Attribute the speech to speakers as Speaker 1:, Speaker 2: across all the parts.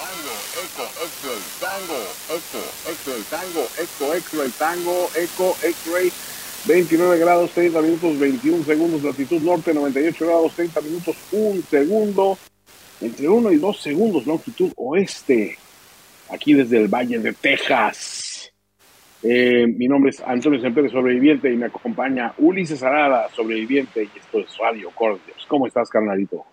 Speaker 1: Tango, eco, X-ray, tango, eco, X-ray, tango, eco, X-ray, tango, eco, X-ray. 29 grados, 30 minutos, 21 segundos, latitud norte, 98 grados, 30 minutos, 1 segundo, entre 1 y 2 segundos, longitud oeste, aquí desde el Valle de Texas. Eh, mi nombre es Antonio Semper, sobreviviente, y me acompaña Ulises Arada, sobreviviente, y esto es Radio Cordios. ¿Cómo estás, carnalito?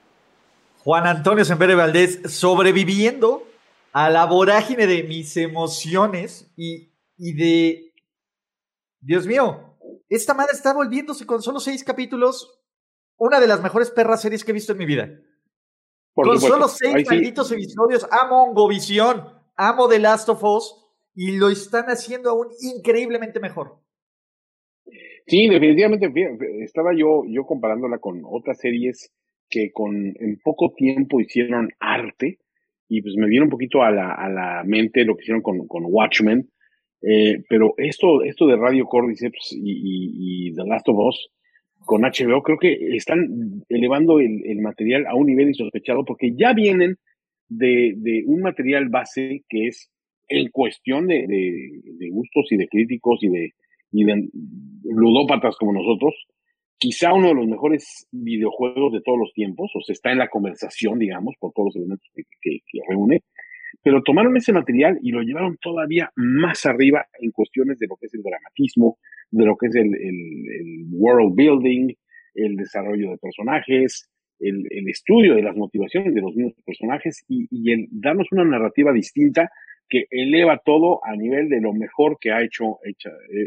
Speaker 2: Juan Antonio Semper Valdés, sobreviviendo a la vorágine de mis emociones y, y de... Dios mío, esta madre está volviéndose con solo seis capítulos una de las mejores perras series que he visto en mi vida. con solo seis malditos episodios, amo Ongovisión, amo The Last of Us y lo están haciendo aún increíblemente mejor.
Speaker 1: Sí, definitivamente. Estaba yo, yo comparándola con otras series que con en poco tiempo hicieron arte y pues me viene un poquito a la, a la mente lo que hicieron con, con Watchmen, eh, pero esto, esto de Radio Cordyceps y, The Last of Us con HBO, creo que están elevando el, el material a un nivel insospechado porque ya vienen de, de, un material base que es en cuestión de, de, gustos y de críticos y de, y de ludópatas como nosotros, quizá uno de los mejores videojuegos de todos los tiempos, o sea, está en la conversación, digamos, por todos los elementos que, que, que reúne, pero tomaron ese material y lo llevaron todavía más arriba en cuestiones de lo que es el dramatismo, de lo que es el, world building, el desarrollo de personajes, el, estudio de las motivaciones de los mismos personajes y, el darnos una narrativa distinta que eleva todo a nivel de lo mejor que ha hecho eh,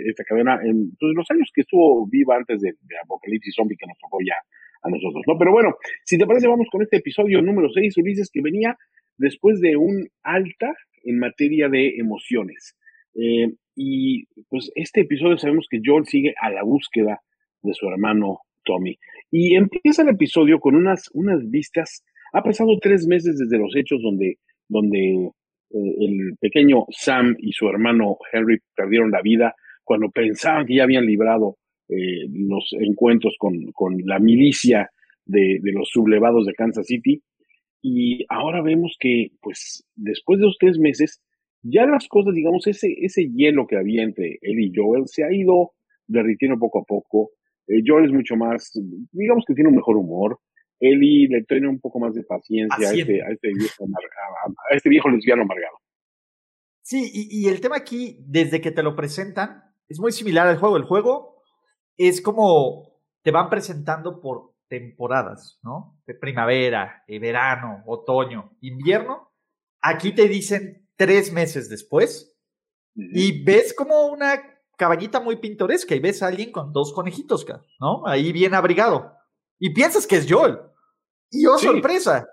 Speaker 1: esta cadena en pues, los años que estuvo viva antes de, Apocalipsis Zombie que nos tocó ya a nosotros, ¿no? Pero bueno, si te parece, vamos con este episodio número 6, Ulises, que venía después de un alta en materia de emociones. Eh, y pues este episodio sabemos que Joel sigue a la búsqueda de su hermano Tommy. Y empieza el episodio con unas, unas vistas. Ha pasado tres meses desde los hechos donde, donde eh, el pequeño Sam y su hermano Henry perdieron la vida cuando pensaban que ya habían librado eh, los encuentros con, con la milicia de, de, los sublevados de Kansas City. Y ahora vemos que, pues, después de los tres meses, ya las cosas, digamos, ese, ese hielo que había entre él y Joel se ha ido derritiendo poco a poco. Eh, Joel es mucho más, digamos que tiene un mejor humor. Eli le tiene un poco más de paciencia a este, a este, viejo, a este viejo lesbiano amargado.
Speaker 2: Sí, y, y, el tema aquí, desde que te lo presentan, es muy similar al juego. El juego es como te van presentando por temporadas, ¿no? De primavera, de verano, otoño, invierno. Aquí te dicen tres meses después y ves como una caballita muy pintoresca y ves a alguien con dos conejitos, ¿no? Ahí bien abrigado. Y piensas que es Joel. Y oh, sorpresa,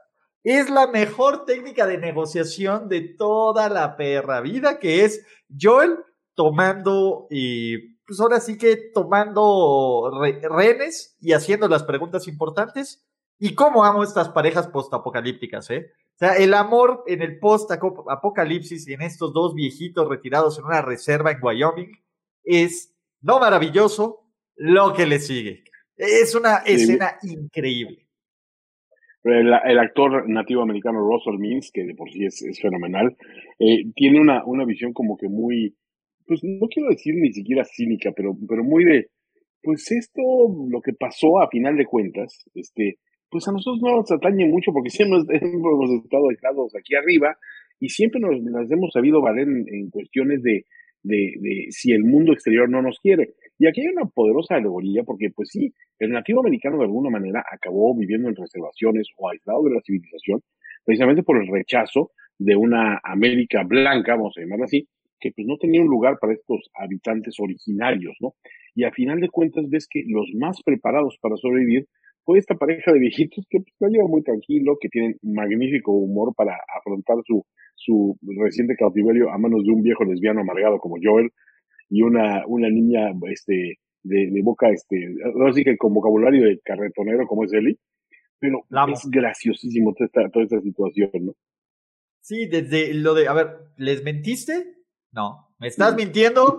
Speaker 2: es la mejor técnica de negociación de toda la perra vida, que es Joel tomando y pues ahora sí que tomando renes y haciendo las preguntas importantes. Y cómo amo estas parejas postapocalípticas, ¿eh? O sea, el amor en el post-apocalipsis y en estos dos viejitos retirados en una reserva en Wyoming es no maravilloso, lo que le sigue. Es una escena increíble.
Speaker 1: El, el, actor nativo americano Russell Means, que de por sí es, fenomenal, eh, tiene una, una visión como que muy, pues no quiero decir ni siquiera cínica, pero, pero muy de, pues esto, lo que pasó a final de cuentas, este, pues a nosotros no nos atañe mucho porque siempre hemos estado aislados aquí arriba y siempre nos, hemos sabido valer en, cuestiones de, de, si el mundo exterior no nos quiere. Y aquí hay una poderosa alegoría porque, pues sí, el nativo americano de alguna manera acabó viviendo en reservaciones o aislado de la civilización precisamente por el rechazo de una América blanca, vamos a llamarla así, que pues no tenía un lugar para estos habitantes originarios, ¿no? Y a final de cuentas ves que los más preparados para sobrevivir fue esta pareja de viejitos que pues lo lleva muy tranquilo, que tienen magnífico humor para afrontar su, su reciente cautiverio a manos de un viejo lesbiano amargado como Joel y una, una niña este, de, de boca, este, no sé que con vocabulario de carretonero como es Eli, pero es graciosísimo toda esta, toda esta situación, ¿no?
Speaker 2: Sí, desde lo de, a ver, ¿les mentiste? No. ¿Me estás mintiendo?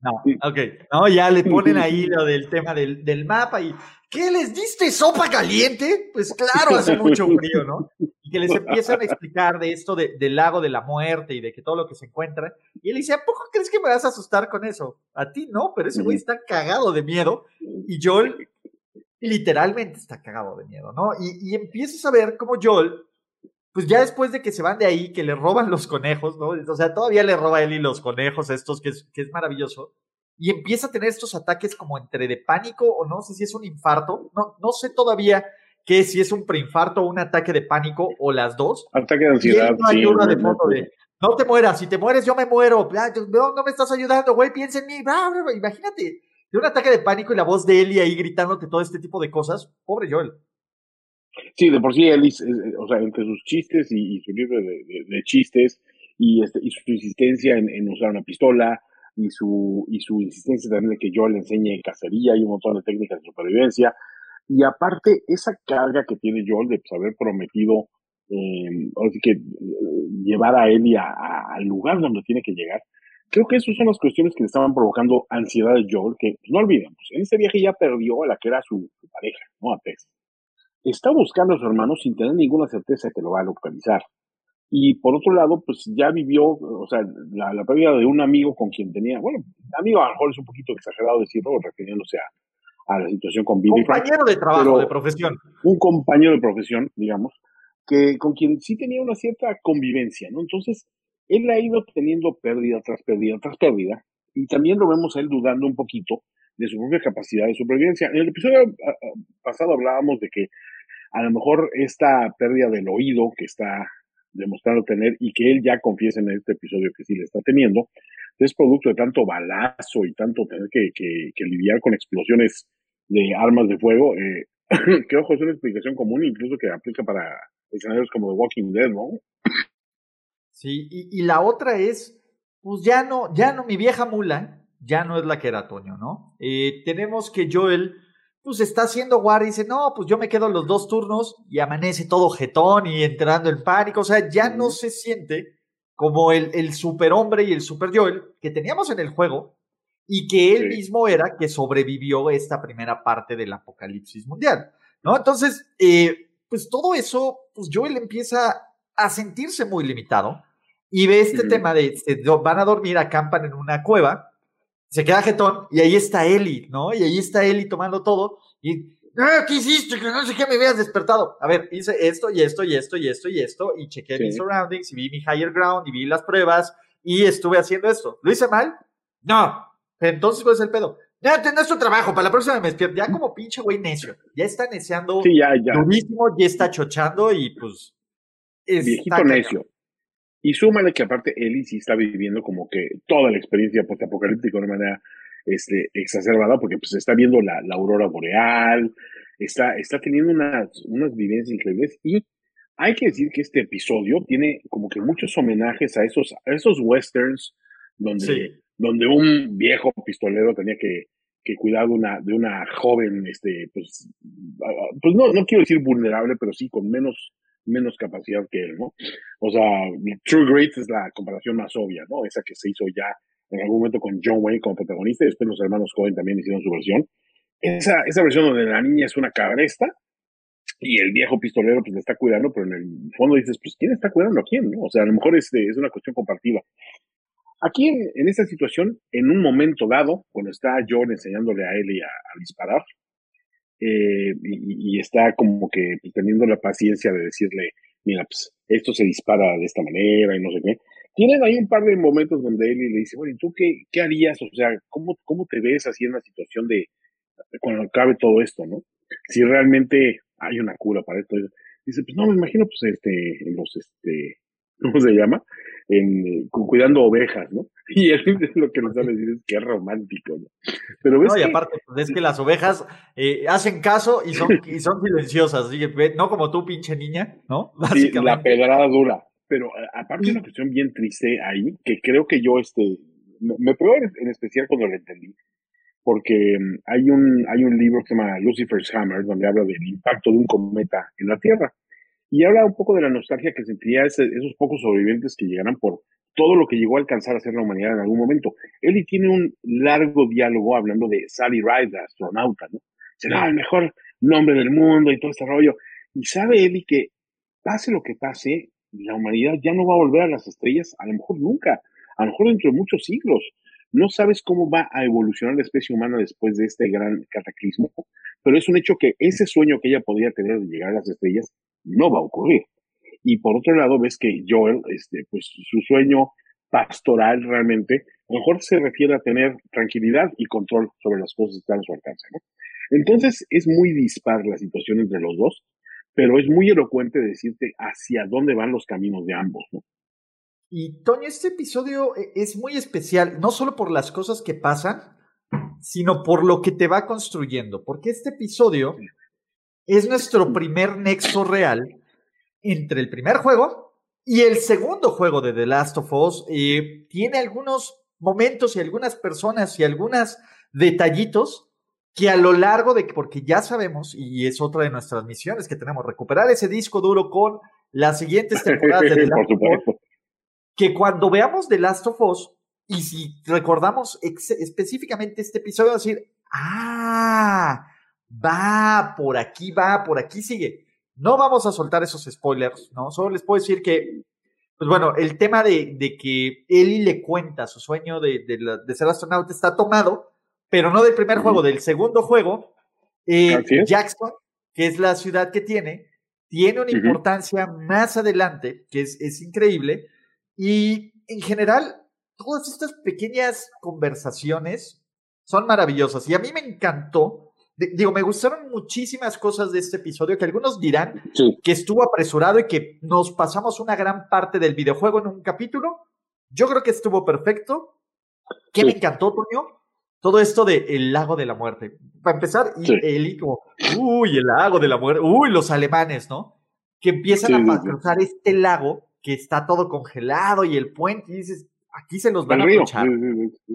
Speaker 2: No, ok. No, ya le ponen ahí lo del tema del, del mapa y ¿qué les diste sopa caliente? Pues claro, hace mucho frío, ¿no? Y que les empiezan a explicar de esto del lago de la muerte y de que todo lo que se encuentra. Y él dice, ¿a poco crees que me vas a asustar con eso? A ti no, pero ese güey está cagado de miedo. Y Joel literalmente está cagado de miedo, ¿no? Y, y empiezas a ver cómo Joel pues ya después de que se van de ahí, que le roban los conejos, ¿no? O sea, todavía le roba a Eli los conejos estos, que es, que es maravilloso. Y empieza a tener estos ataques como entre de pánico o no sé si es un infarto. No, no sé todavía qué, si es un preinfarto o un ataque de pánico o las dos.
Speaker 1: Ataque de ansiedad.
Speaker 2: no ayuda de fondo de, no te mueras, si te mueres yo me muero. No, no me estás ayudando, güey, piensa en mí. Imagínate, de un ataque de pánico y la voz de Eli ahí gritándote todo este tipo de cosas. Pobre Joel.
Speaker 1: Sí, de por sí Ellis, o sea, entre sus chistes y, su libro de, chistes y, este, y su insistencia en, usar una pistola y su, y su insistencia también de que yo le enseñe cacería y un montón de técnicas de supervivencia. Y aparte, esa carga que tiene Joel de pues, haber prometido eh, que eh, llevar a Ellie al lugar donde tiene que llegar, creo que esas son las cuestiones que le estaban provocando ansiedad a Joel, que pues, no olvidemos, en ese viaje ya perdió a la que era su, pareja, ¿no? A Tess está buscando a su hermano sin tener ninguna certeza que lo va a localizar. Y por otro lado, pues ya vivió, o sea, la, la pérdida de un amigo con quien tenía, bueno, amigo a lo mejor es un poquito exagerado decirlo, refiriéndose a, a la situación con Billy
Speaker 2: Compañero de trabajo, de profesión.
Speaker 1: Un compañero de profesión, digamos, que con quien sí tenía una cierta convivencia, ¿no? Entonces, él ha ido teniendo pérdida tras pérdida tras pérdida, y también lo vemos a él dudando un poquito de su propia capacidad de supervivencia. En el episodio ah, ah, pasado hablábamos de que a lo mejor esta pérdida del oído que está demostrando tener y que él ya confiesa en este episodio que sí le está teniendo, es producto de tanto balazo y tanto tener que, lidiar con explosiones de armas de fuego, eh, que ojo, es una explicación común incluso que aplica para escenarios como The Walking Dead, ¿no?
Speaker 2: Sí, y, y la otra es, pues ya no, ya no, mi vieja mula, ya no es la que era Toño, ¿no? Eh, tenemos que Joel, pues está haciendo guardia y dice, no, pues yo me quedo los dos turnos y amanece todo jetón y entrando en pánico, o sea, ya no se siente como el, el superhombre y el super Joel que teníamos en el juego y que él mismo era que sobrevivió esta primera parte del apocalipsis mundial, ¿no? Entonces, eh, pues todo eso, pues Joel empieza a sentirse muy limitado y ve este tema de, van a dormir, acampan en una cueva se queda jetón y ahí está Eli, ¿no? Y ahí está Eli tomando todo y, ah, ¿qué hiciste? Que no sé qué me habías despertado. A ver, hice esto y esto y esto y esto y esto y chequé mis surroundings y vi mi higher ground y vi las pruebas y estuve haciendo esto. ¿Lo hice mal? No. Entonces, ¿cuál es el pedo? Ya tenés tu trabajo, para la próxima me despierto. Ya como pinche güey necio. Ya está neciando
Speaker 1: sí, ya, ya.
Speaker 2: ya está chochando y pues.
Speaker 1: Viejito necio. Y súmale que aparte Ellie sí está viviendo como que toda la experiencia postapocalíptica de una manera este, exacerbada, porque pues está viendo la, la aurora boreal, está, está teniendo unas, unas vivencias increíbles. Y hay que decir que este episodio tiene como que muchos homenajes a esos, a esos westerns donde, donde un viejo pistolero tenía que, que cuidar de una, de una joven, este, pues, pues no, no quiero decir vulnerable, pero sí con menos menos capacidad que él, ¿no? O sea, True Great es la comparación más obvia, ¿no? Esa que se hizo ya en algún momento con John Wayne como protagonista y después los hermanos Cohen también hicieron su versión. Esa, esa versión donde la niña es una cabresta y el viejo pistolero pues le está cuidando, pero en el fondo dices, pues ¿quién está cuidando a quién? ¿no? O sea, a lo mejor es, es una cuestión compartida. Aquí en, en, esta situación, en un momento dado, cuando está John enseñándole a él y a disparar, eh, y, está como que pues, teniendo la paciencia de decirle, mira, pues esto se dispara de esta manera y no sé qué. Tienen ahí un par de momentos donde él le dice, bueno, ¿y tú qué, qué harías? O sea, ¿cómo, ¿cómo te ves así en la situación de cuando acabe todo esto, no? Si realmente hay una cura para esto. Dice, pues no, me imagino, pues, este, en los, este, ¿cómo se llama? En, cuidando ovejas, ¿no? Y él lo que nos sale decir es que es romántico, ¿no?
Speaker 2: Pero ves no, y aparte, pues es que las ovejas eh, hacen caso y son, y son silenciosas, no como tú, pinche niña, ¿no?
Speaker 1: Sí, la pedrada dura. Pero aparte una cuestión bien triste ahí, que creo que yo, este, me, me en especial cuando lo entendí, porque mm, hay un, hay un libro que se llama Lucifer's Hammer, donde habla del impacto de un cometa en la Tierra. Y habla un poco de la nostalgia que sentía esos pocos sobrevivientes que llegaran por, todo lo que llegó a alcanzar a ser la humanidad en algún momento. Ellie tiene un largo diálogo hablando de Sally Ride, la astronauta, ¿no? Será el mejor nombre del mundo y todo este rollo. Y sabe Ellie que pase lo que pase, la humanidad ya no va a volver a las estrellas, a lo mejor nunca, a lo mejor dentro de muchos siglos. No sabes cómo va a evolucionar la especie humana después de este gran cataclismo, pero es un hecho que ese sueño que ella podría tener de llegar a las estrellas no va a ocurrir. Y por otro lado, ves que Joel, este, pues su sueño pastoral realmente, mejor se refiere a tener tranquilidad y control sobre las cosas que están a su alcance. ¿no? Entonces es muy dispar la situación entre los dos, pero es muy elocuente decirte hacia dónde van los caminos de ambos. ¿no?
Speaker 2: Y Toño, este episodio e, es muy especial, no solo por las cosas que pasan, sino por lo que te va construyendo, porque este episodio es nuestro primer nexo real entre el primer juego y el segundo juego de The Last of Us. Eh, tiene algunos momentos y algunas personas y algunos detallitos que a lo largo de, porque ya sabemos, y es otra de nuestras misiones que tenemos, recuperar ese disco duro con las siguientes temporadas de The Last of Us, que cuando veamos The Last of Us, y si recordamos específicamente este episodio, decir, ah, va, por aquí va, por aquí sigue. No vamos a soltar esos spoilers, ¿no? Solo les puedo decir que, pues bueno, el tema de, que Ellie le cuenta su sueño de, de, ser astronauta está tomado, pero no del primer juego, del segundo juego. Eh, Jackson, que es la ciudad que tiene, tiene una importancia más adelante, que es, es increíble. Y en general, todas estas pequeñas conversaciones son maravillosas. Y a mí me encantó digo, me gustaron muchísimas cosas de este episodio que algunos dirán que estuvo apresurado y que nos pasamos una gran parte del videojuego en un capítulo. Yo creo que estuvo perfecto. ¿Qué me encantó, Toño? Todo esto de el lago de la muerte. Para empezar, y Eli como, uy, el lago de la muerte, uy, los alemanes, ¿no? Que empiezan a cruzar este lago que está todo congelado y el puente, y dices, aquí se los van a.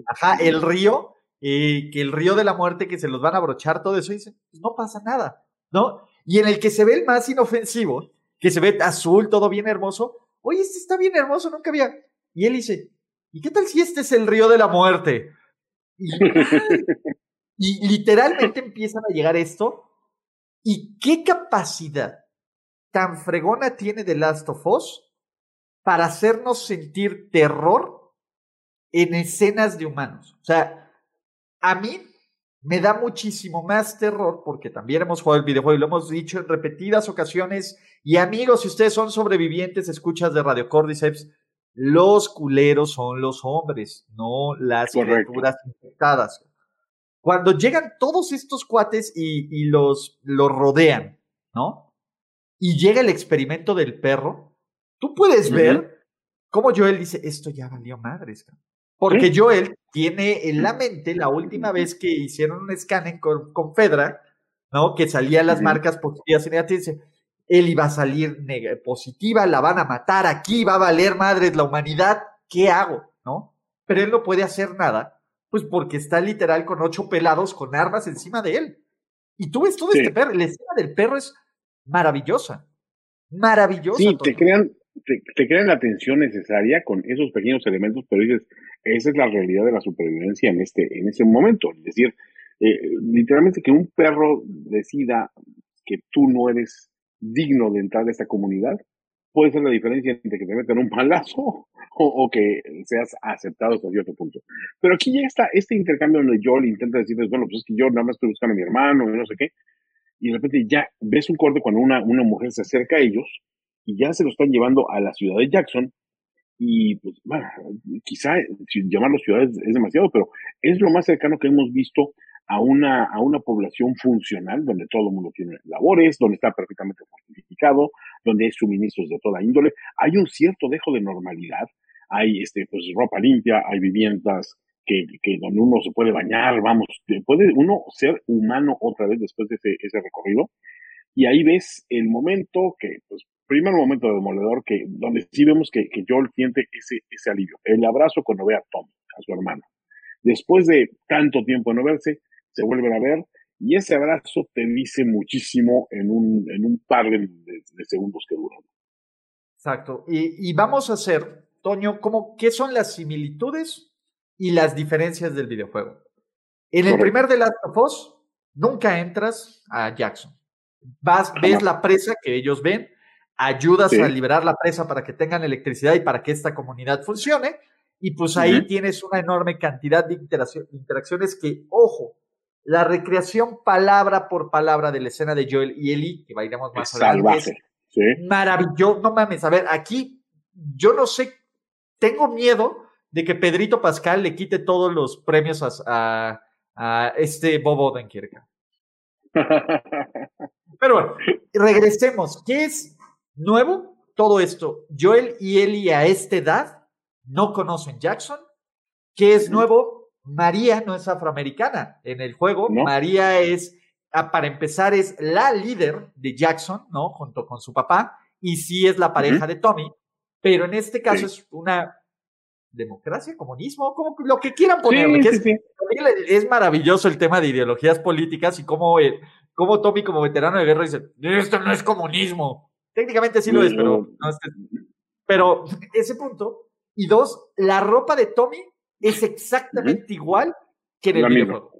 Speaker 2: Ajá, el río que el río de la muerte, que se los van a abrochar, todo eso, y dicen, pues no pasa nada, ¿no? Y en el que se ve el más inofensivo, que se ve azul, todo bien hermoso, oye, este está bien hermoso, nunca había. Y él dice, ¿y qué tal si este es el río de la muerte? Y, y literalmente empiezan a llegar esto. ¿Y qué capacidad tan fregona tiene The Last of Us para hacernos sentir terror en escenas de humanos? O sea, a mí me da muchísimo más terror porque también hemos jugado el videojuego y lo hemos dicho en repetidas ocasiones. Y amigos, si ustedes son sobrevivientes, escuchas de Radio Cordyceps, los culeros son los hombres, no las criaturas infectadas. Cuando llegan todos estos cuates y, los, los rodean, ¿no? Y llega el experimento del perro, tú puedes ver cómo Joel dice, esto ya valió madres. Porque Joel tiene en la mente la última vez que hicieron un escáner con, con Fedra, ¿no? Que salían las marcas positivas y negativas. Dice, él iba a salir positiva, la van a matar, aquí va a valer madres la humanidad, ¿qué hago? ¿No? Pero él no puede hacer nada, pues porque está literal con ocho pelados con armas encima de él. Y tú ves todo este perro, la escena del perro es maravillosa. Maravillosa.
Speaker 1: Sí, te crean, te, crean la tensión necesaria con esos pequeños elementos, pero dices, esa es la realidad de la supervivencia en este, en ese momento. Es decir, eh, literalmente que un perro decida que tú no eres digno de entrar a esta comunidad, puede ser la diferencia entre que te metan un palazo o, que seas aceptado hasta cierto punto. Pero aquí ya está este intercambio donde le intenta decirles, bueno, pues es que yo nada más estoy buscando a mi hermano y no sé qué, y de repente ya ves un corte cuando una, una mujer se acerca a ellos y ya se lo están llevando a la ciudad de Jackson. Y pues, bueno, quizá llamarlo ciudad es, demasiado, pero es lo más cercano que hemos visto a una, a una población funcional, donde todo el mundo tiene labores, donde está perfectamente fortificado, donde hay suministros de toda índole. Hay un cierto dejo de normalidad, hay este, pues, ropa limpia, hay viviendas que, que donde uno se puede bañar, vamos, puede uno ser humano otra vez después de ese, ese recorrido. Y ahí ves el momento que, pues, primer momento demoledor que, donde sí vemos que, que Joel siente ese, ese alivio, el abrazo cuando ve a Tom, a su hermano. Después de tanto tiempo de no verse, se vuelven a ver y ese abrazo te dice muchísimo en un, en un par de, segundos que duran.
Speaker 2: Exacto. Y, y, vamos a hacer, Toño, ¿cómo, ¿qué son las similitudes y las diferencias del videojuego? En el primer de Last of Us, nunca entras a Jackson. Vas, ves la presa que ellos ven, ayudas a liberar la presa para que tengan electricidad y para que esta comunidad funcione, y pues ahí tienes una enorme cantidad de interacciones que, ojo, la recreación palabra por palabra de la escena de Joel y Ellie, que bailamos más
Speaker 1: adelante,
Speaker 2: maravilloso. No mames, a ver, aquí yo no sé, tengo miedo de que Pedrito Pascal le quite todos los premios a, a, este Bob Odenkirk. Pero bueno, regresemos. ¿Qué es nuevo? Todo esto. Joel y Ellie a esta edad no conocen Jackson. ¿Qué es nuevo? María no es afroamericana en el juego. María es, ah, para empezar, es la líder de Jackson, ¿no? Junto con su papá. Y sí es la pareja de Tommy. Pero en este caso es una democracia, comunismo, como lo que quieran ponerle. es, maravilloso el tema de ideologías políticas y cómo, cómo Tommy como veterano de guerra dice, esto no es comunismo. Técnicamente sí lo es, pero, pero ese punto y dos, la ropa de Tommy es exactamente igual que en el videojuego.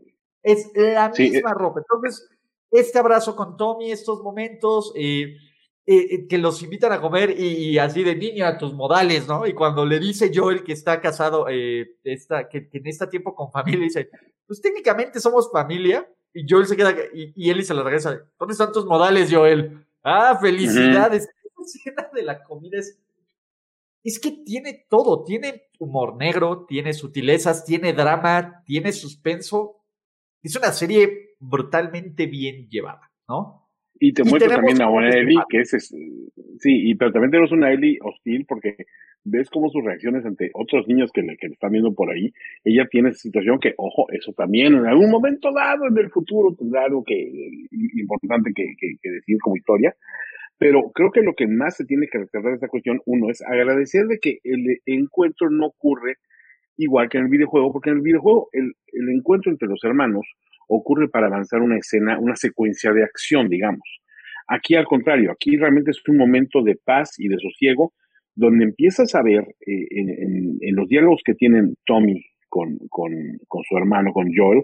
Speaker 2: Es la misma eh. ropa. Entonces, este abrazo con Tommy, estos momentos, eh, eh, que los invitan a comer y, así de niño a tus modales, ¿no? Y cuando le dice Joel que está casado, está, que, en este tiempo con familia, dice, pues técnicamente somos familia. Y Joel se queda, y, y Eli se la regresa, ¿dónde están tus modales, Joel? Ah, felicidades. La escena de la comida es es que tiene todo, tiene humor negro, tiene sutilezas, tiene drama, tiene suspenso. Es una serie brutalmente bien llevada, ¿no?
Speaker 1: Y te muestra también a una Ellie que es, sí, y pero también tenemos una Ellie hostil porque ves cómo sus reacciones ante otros niños que le, que están viendo por ahí, ella tiene esa situación que, ojo, eso también en algún momento dado en el futuro tendrá algo que importante que, que decir como historia, pero creo que lo que más se tiene que recordar de esta cuestión, uno, es agradecer de que el encuentro no ocurre igual que en el videojuego, porque en el videojuego el, el encuentro entre los hermanos ocurre para avanzar una escena, una secuencia de acción, digamos. Aquí al contrario, aquí realmente es un momento de paz y de sosiego, donde empiezas a ver eh, en, en, los diálogos que tienen Tommy con, con, con, su hermano, con Joel,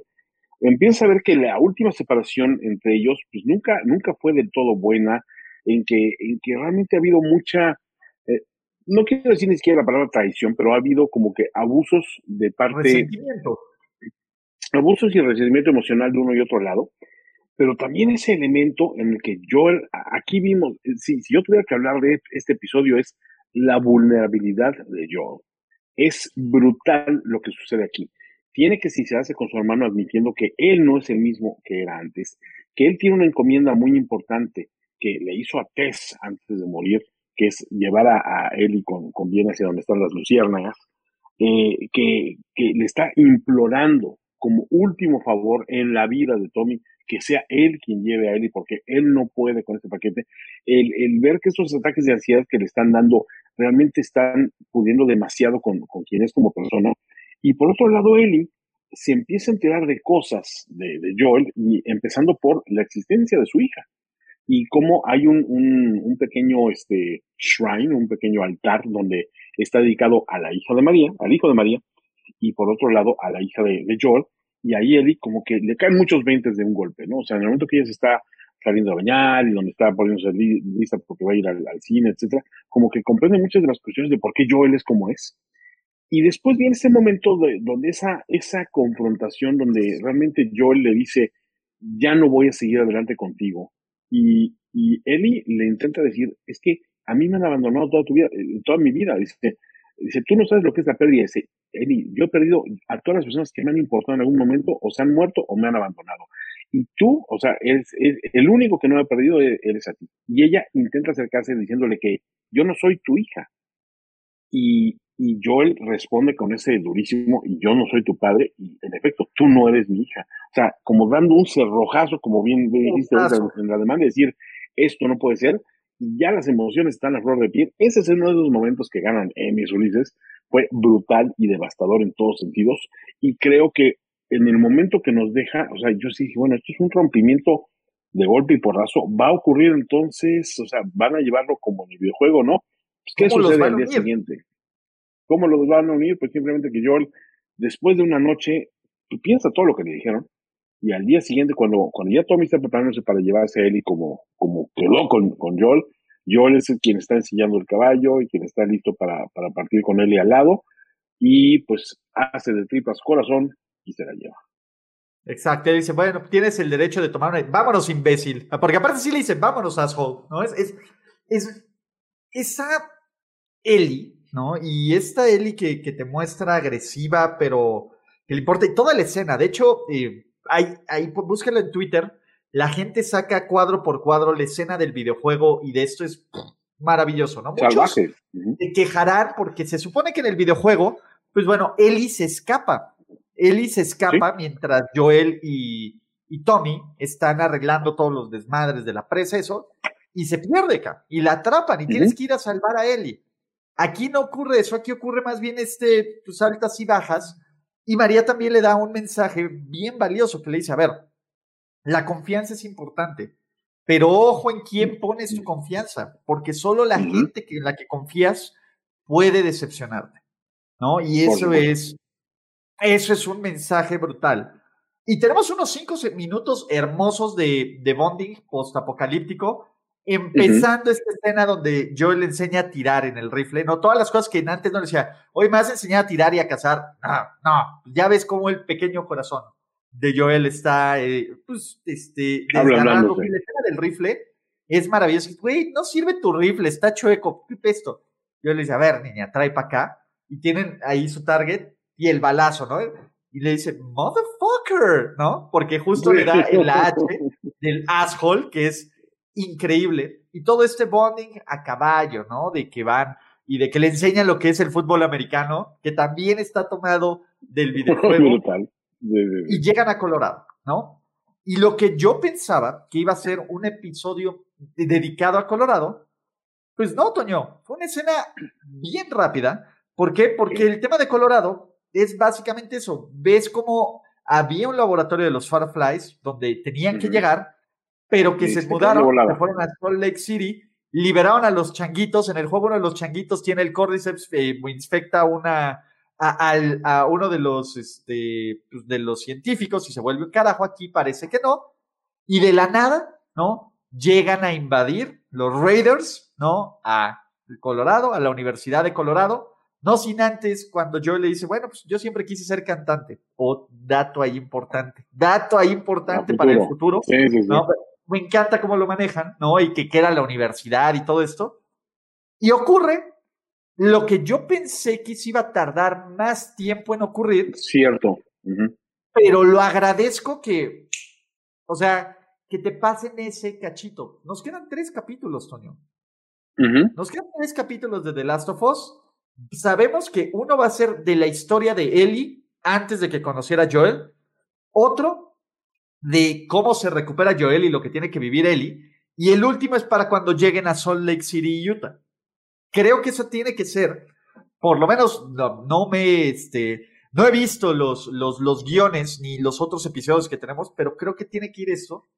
Speaker 1: empiezas a ver que la última separación entre ellos, pues nunca, nunca fue del todo buena, en que, en que realmente ha habido mucha, eh, no quiero decir ni siquiera la palabra traición, pero ha habido como que abusos de parte...
Speaker 2: Resentimiento.
Speaker 1: Abusos y resentimiento emocional de uno y otro lado, pero también ese elemento en el que yo, aquí vimos, si, yo tuviera que hablar de este episodio, es la vulnerabilidad de Joel. Es brutal lo que sucede aquí. Tiene que sincerarse con su hermano admitiendo que él no es el mismo que era antes, que él tiene una encomienda muy importante, que le hizo a Tess antes de morir, que es llevar a, él y con, con, bien hacia donde están las luciérnagas, eh, que, le está implorando como último favor en la vida de Tommy que sea él quien lleve a Ellie porque él no puede con este paquete. El, el ver que esos ataques de ansiedad que le están dando realmente están pudiendo demasiado con, con quien es como persona. Y por otro lado, Ellie se empieza a enterar de cosas de, Joel, y empezando por la existencia de su hija y cómo hay un, un, pequeño este, shrine, un pequeño altar donde está dedicado a la hija de María, al hijo de María, y por otro lado a la hija de, Joel, y ahí Ellie como que le caen muchos veintes de un golpe, ¿no? O sea, en el momento que ella se está saliendo a bañar y donde está poniéndose lista porque va a ir al, cine, etcétera, como que comprende muchas de las cuestiones de por qué Joel es como es. Y después viene ese momento de, donde esa, esa confrontación, donde realmente Joel le dice, ya no voy a seguir adelante contigo, y, y Eli le intenta decir, es que a mí me han abandonado toda tu vida, eh, toda mi vida. Dice, dice, tú no sabes lo que es la pérdida. Dice, Eli, yo he perdido a todas las personas que me han importado en algún momento, o se han muerto o me han abandonado. Y tú, o sea, es, el único que no ha perdido e, eres a ti. Y ella intenta acercarse diciéndole que yo no soy tu hija. Y, y Joel responde con ese durísimo, y yo no soy tu padre, y en efecto, tú no eres mi hija. O sea, como dando un cerrojazo, como bien dijiste en la demanda, decir, esto no puede ser, ya las emociones están a flor de piel. Ese es uno de los momentos que ganan Emmys Ulises. Fue brutal y devastador en todos sentidos, y creo que en el momento que nos deja, o sea, yo sí dije, bueno, esto es un rompimiento de golpe y porrazo, va a ocurrir entonces, o sea, van a llevarlo como en el videojuego, ¿no? Pues, ¿Qué sucede al día siguiente? ¿Cómo los van a unir? Pues simplemente que Joel, después de una noche, piensa todo lo que le dijeron, y al día siguiente, cuando, cuando ya Tommy está preparándose para llevarse a Ellie como, como quedó con, con Joel, Joel es quien está enseñando el caballo y quien está listo para, para partir con Ellie al lado, y pues hace de tripas corazón y se la lleva.
Speaker 2: Exacto, él dice, bueno, tienes el derecho de tomar una... Vámonos, imbécil. Porque aparte sí le dicen, vámonos, asshole, ¿no? Es, es, es esa Ellie, ¿no? Y esta Ellie que, que, te muestra agresiva, pero que le importa. Y toda la escena, de hecho, eh, ahí, ahí búsquelo en Twitter, la gente saca cuadro por cuadro la escena del videojuego y de esto es maravilloso, ¿no?
Speaker 1: Muchos se
Speaker 2: quejarán porque se supone que en el videojuego, pues bueno, Ellie se escapa. Ellie se escapa mientras Joel y, Tommy están arreglando todos los desmadres de la presa, eso, y se pierde, acá, y la atrapan, y tienes que ir a salvar a Ellie. Aquí no ocurre eso, aquí ocurre más bien este, tus altas y bajas, y María también le da un mensaje bien valioso que le dice, a ver, la confianza es importante, pero ojo en quién pones tu confianza, porque solo la gente en la que confías puede decepcionarte, ¿no? Y eso es eso es un mensaje brutal. Y tenemos unos cinco minutos hermosos de, de bonding post-apocalíptico, empezando esta escena donde Joel le enseña a tirar en el rifle, no todas las cosas que antes no le decía, hoy me has enseñado a tirar y a cazar. No, no, ya ves cómo el pequeño corazón de Joel está, eh, pues, este, desgarrando. La escena del rifle es maravilloso. Güey, no sirve tu rifle, está chueco, ¿qué esto? Yo le dice, a ver, niña, trae para acá. Y tienen ahí su target y el balazo, ¿no? Y le dice, motherfucker, ¿no? Porque justo le da el H del asshole, que es increíble. Y todo este bonding a caballo, ¿no? De que van y de que le enseñan lo que es el fútbol americano, que también está tomado del videojuego. y llegan a Colorado, ¿no? Y lo que yo pensaba que iba a ser un episodio dedicado a Colorado, pues no, Toño, fue una escena bien rápida. ¿Por qué? Porque el tema de Colorado es básicamente eso. Ves como había un laboratorio de los Fireflies donde tenían que llegar, pero que se mudaron, se fueron a Salt Lake City, liberaron a los changuitos. En el juego uno de los changuitos tiene el Cordyceps, eh, infecta una, a, uno de los, este, pues, de los científicos y se vuelve un carajo. Aquí parece que no. Y de la nada, ¿no? Llegan a invadir los Raiders, ¿no? A Colorado, a la Universidad de Colorado no sin antes, cuando yo le dice, bueno, pues yo siempre quise ser cantante. O dato ahí importante. Dato ahí importante para el futuro. Me encanta cómo lo manejan, ¿no? Y que queda la universidad y todo esto. Y ocurre lo que yo pensé que se iba a tardar más tiempo en ocurrir.
Speaker 1: Cierto.
Speaker 2: Pero lo agradezco que, o sea, que te pasen ese cachito. Nos quedan tres capítulos, Toño. Nos quedan tres capítulos de The Last of Us sabemos que uno va a ser de la historia de Ellie antes de que conociera a Joel, otro de cómo se recupera Joel y lo que tiene que vivir Ellie, y el último es para cuando lleguen a Salt Lake City, Utah. Creo que eso tiene que ser, por lo menos no, me, este, no he visto los, los, los guiones ni los otros episodios que tenemos, pero creo que tiene que ir eso.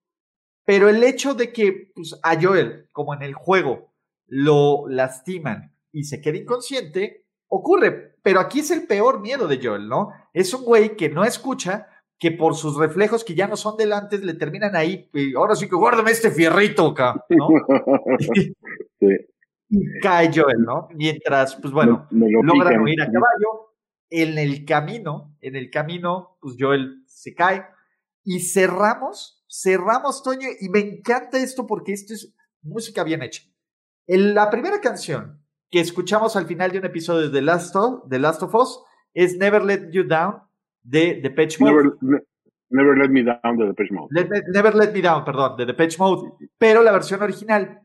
Speaker 2: Pero el hecho de que pues, a Joel, como en el juego, lo lastiman y se queda inconsciente, ocurre. Pero aquí es el peor miedo de Joel, ¿no? Es un güey que no escucha, que por sus reflejos que ya no son delantes le terminan ahí. Y ahora sí que guárdame este fierrito acá, ¿no? Y cae Joel, ¿no? Mientras, pues bueno, logran huir a caballo. En el camino, en el camino, pues Joel se cae. Y cerramos, cerramos, Toño, y me encanta esto porque esto es música bien hecha. En la primera canción que escuchamos al final de un episodio de Last of, The Last of Us es Never Let You Down de The Patch Mode.
Speaker 1: Never, Let Me Down de The Patch Mode.
Speaker 2: never Let Me Down, perdón, de The Patch Mode, pero la versión original.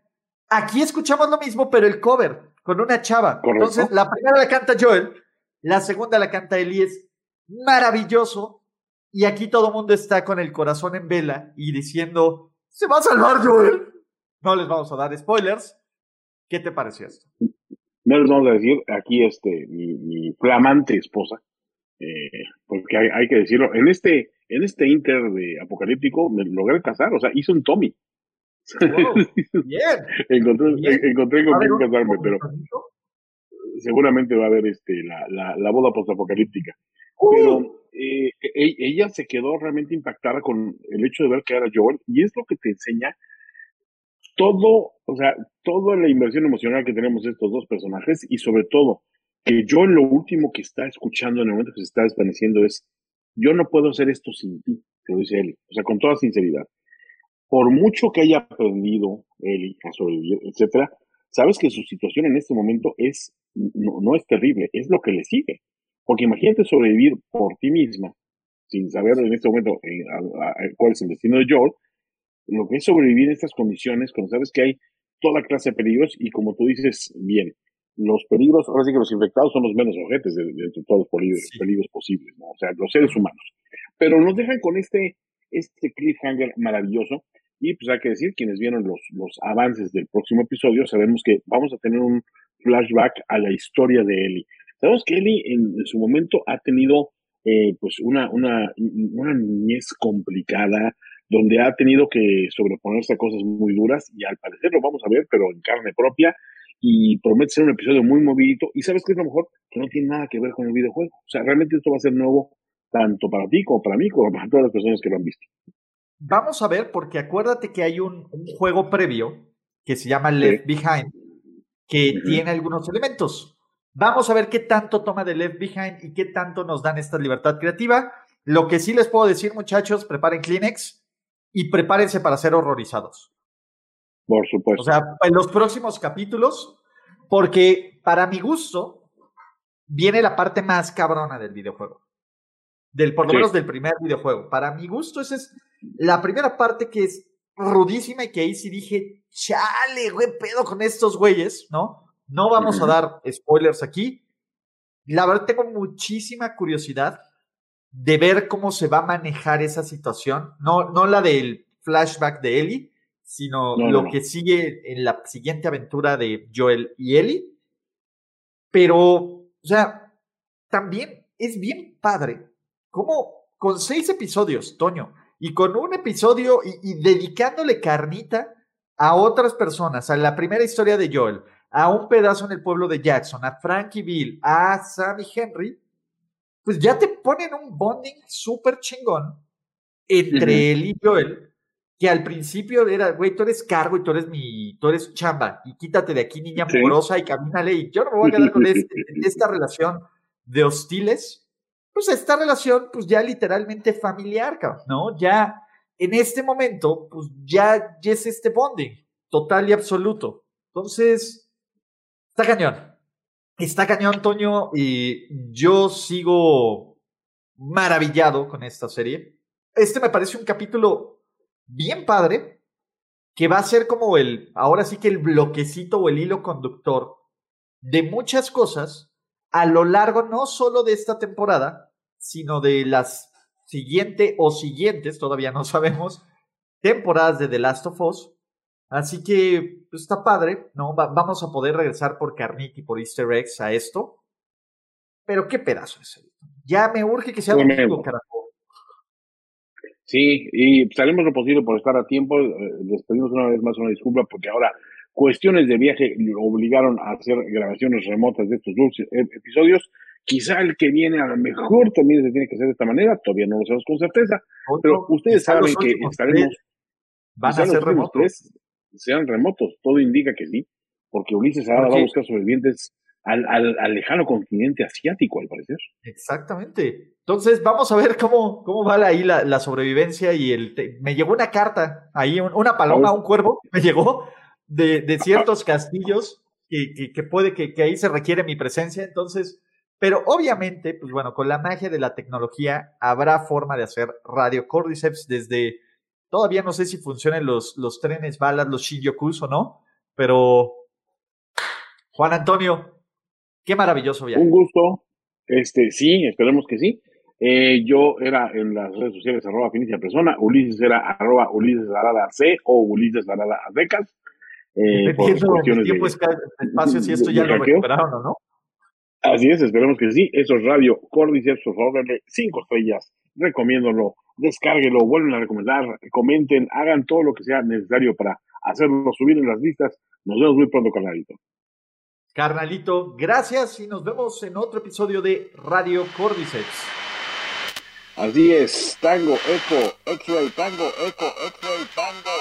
Speaker 2: Aquí escuchamos lo mismo, pero el cover, con una chava. Entonces, la primera la canta Joel, la segunda la canta Elías. Maravilloso. Y aquí todo el mundo está con el corazón en vela y diciendo, se va a salvar Joel. No les vamos a dar spoilers. ¿Qué te pareció esto?
Speaker 1: no les vamos a decir aquí este mi, flamante esposa, eh, porque hay, que decirlo, en este, en este inter de apocalíptico me logré casar, o sea, hizo un Tommy.
Speaker 2: bien.
Speaker 1: encontré, encontré con quién casarme, pero seguramente va a haber este, la, la, la boda postapocalíptica. Pero eh, e, ella se quedó realmente impactada con el hecho de ver que era Joel y es lo que te enseña todo, o sea, toda la inversión emocional que tenemos estos dos personajes y sobre todo que Joel lo último que está escuchando en el momento que se está desvaneciendo es yo no puedo hacer esto sin ti, que lo dice él, o sea, con toda sinceridad. Por mucho que haya aprendido él a sobrevivir, etcétera, sabes que su situación en este momento es no, no es terrible, es lo que le sigue. Porque imagínate sobrevivir por ti misma, sin saber en este momento eh, cuál es el destino de Joel, lo que es sobrevivir en estas condiciones, cuando sabes que hay toda clase de peligros y como tú dices bien, los peligros, ahora sí que los infectados son los menos objetos de, todos los peligros, peligros posibles, ¿no? o sea, los seres humanos. Pero nos dejan con este, este cliffhanger maravilloso y pues hay que decir, quienes vieron los, los avances del próximo episodio, sabemos que vamos a tener un flashback a la historia de Ellie. Sabemos que Ellie en, su momento ha tenido eh, pues una, una, una niñez complicada, donde ha tenido que sobreponerse a cosas muy duras y al parecer lo vamos a ver, pero en carne propia y promete ser un episodio muy movidito y sabes que es lo mejor que no tiene nada que ver con el videojuego. O sea, realmente esto va a ser nuevo tanto para ti como para mí como para todas las personas que lo han visto.
Speaker 2: Vamos a ver, porque acuérdate que hay un, juego previo que se llama Left Behind, que tiene algunos elementos. Vamos a ver qué tanto toma de Left Behind y qué tanto nos dan esta libertad creativa. Lo que sí les puedo decir, muchachos, preparen Kleenex y prepárense para ser horrorizados.
Speaker 1: Por supuesto.
Speaker 2: O sea, en los próximos capítulos, porque para mi gusto, viene la parte más cabrona del videojuego. Del, por lo menos del primer videojuego. Para mi gusto, esa es la primera parte que es rudísima y que ahí sí dije, chale, güey, pedo con estos güeyes, ¿no? No vamos a dar spoilers aquí. La verdad tengo muchísima curiosidad de ver cómo se va a manejar esa situación. No, no la del flashback de Ellie, sino lo que sigue en la siguiente aventura de Joel y Ellie. Pero, o sea, también es bien padre cómo con seis episodios, Toño, y con un episodio y dedicándole carnita a otras personas, a la primera historia de Joel, a un pedazo en el pueblo de Jackson, a Frankie Bill, a Sammy Henry, pues ya te ponen un bonding súper chingón entre él y Joel, que al principio era, güey, tú eres cargo y tú eres mi, tú eres chamba, y quítate de aquí, niña amorosa, y camínale, y yo no me voy a quedar con este, esta relación de hostiles, pues esta relación, pues ya literalmente familiar, ¿no? Ya en este momento, pues ya, ya es este bonding, total y absoluto. Entonces, Está cañón. Está cañón, Toño, y yo sigo maravillado con esta serie. Este me parece un capítulo bien padre, que va a ser como el, ahora sí que el bloquecito o el hilo conductor de muchas cosas a lo largo no solo de esta temporada, sino de las siguiente o siguientes, todavía no sabemos, temporadas de The Last of Us, Así que pues, está padre, ¿no? vamos a poder regresar por Carnity y por Easter eggs a esto. Pero qué pedazo es Ya me urge que sea domingo, carajo.
Speaker 1: Sí, y haremos lo posible por estar a tiempo. Eh, les pedimos una vez más una disculpa porque ahora cuestiones de viaje obligaron a hacer grabaciones remotas de estos dos episodios. Quizá el que viene a lo mejor también se tiene que hacer de esta manera, todavía no lo sabemos con certeza, pero ustedes saben que estaremos...
Speaker 2: Van a ser remotos
Speaker 1: sean remotos. Todo indica que sí, porque Ulises ahora va a buscar sobrevivientes al, al, lejano continente asiático, al parecer.
Speaker 2: Exactamente. Entonces, vamos a ver cómo, cómo va ahí la, la sobrevivencia y el... me llegó una carta, ahí una paloma, un cuervo, me llegó de, de ciertos castillos que, que, puede que, que ahí se requiere mi presencia, entonces... Pero obviamente, pues bueno, con la magia de la tecnología habrá forma de hacer radio Cordyceps desde Todavía no sé si funcionan los, los trenes balas, los Shinjukus o no, pero Juan Antonio, qué maravilloso viaje.
Speaker 1: Un gusto. Este, sí, esperemos que sí. Eh, yo era en las redes sociales arroba finicia persona, Ulises era arroba Ulises Arada C o Ulises Arada Azecas.
Speaker 2: Eh, por cuestiones tiempo de, espacio si esto ya lo recuperaron o no.
Speaker 1: Así es, esperemos que sí. Eso es Radio Cordyceps, por favor, cinco estrellas. Recomiéndolo descárguelo, vuelven a recomendar, comenten, hagan todo lo que sea necesario para hacerlo subir en las listas. Nos vemos muy pronto, carnalito.
Speaker 2: Carnalito, gracias y nos vemos en otro episodio de Radio Cordyceps.
Speaker 1: Así es, tango, eco, x-ray, tango, eco, x-ray, tango.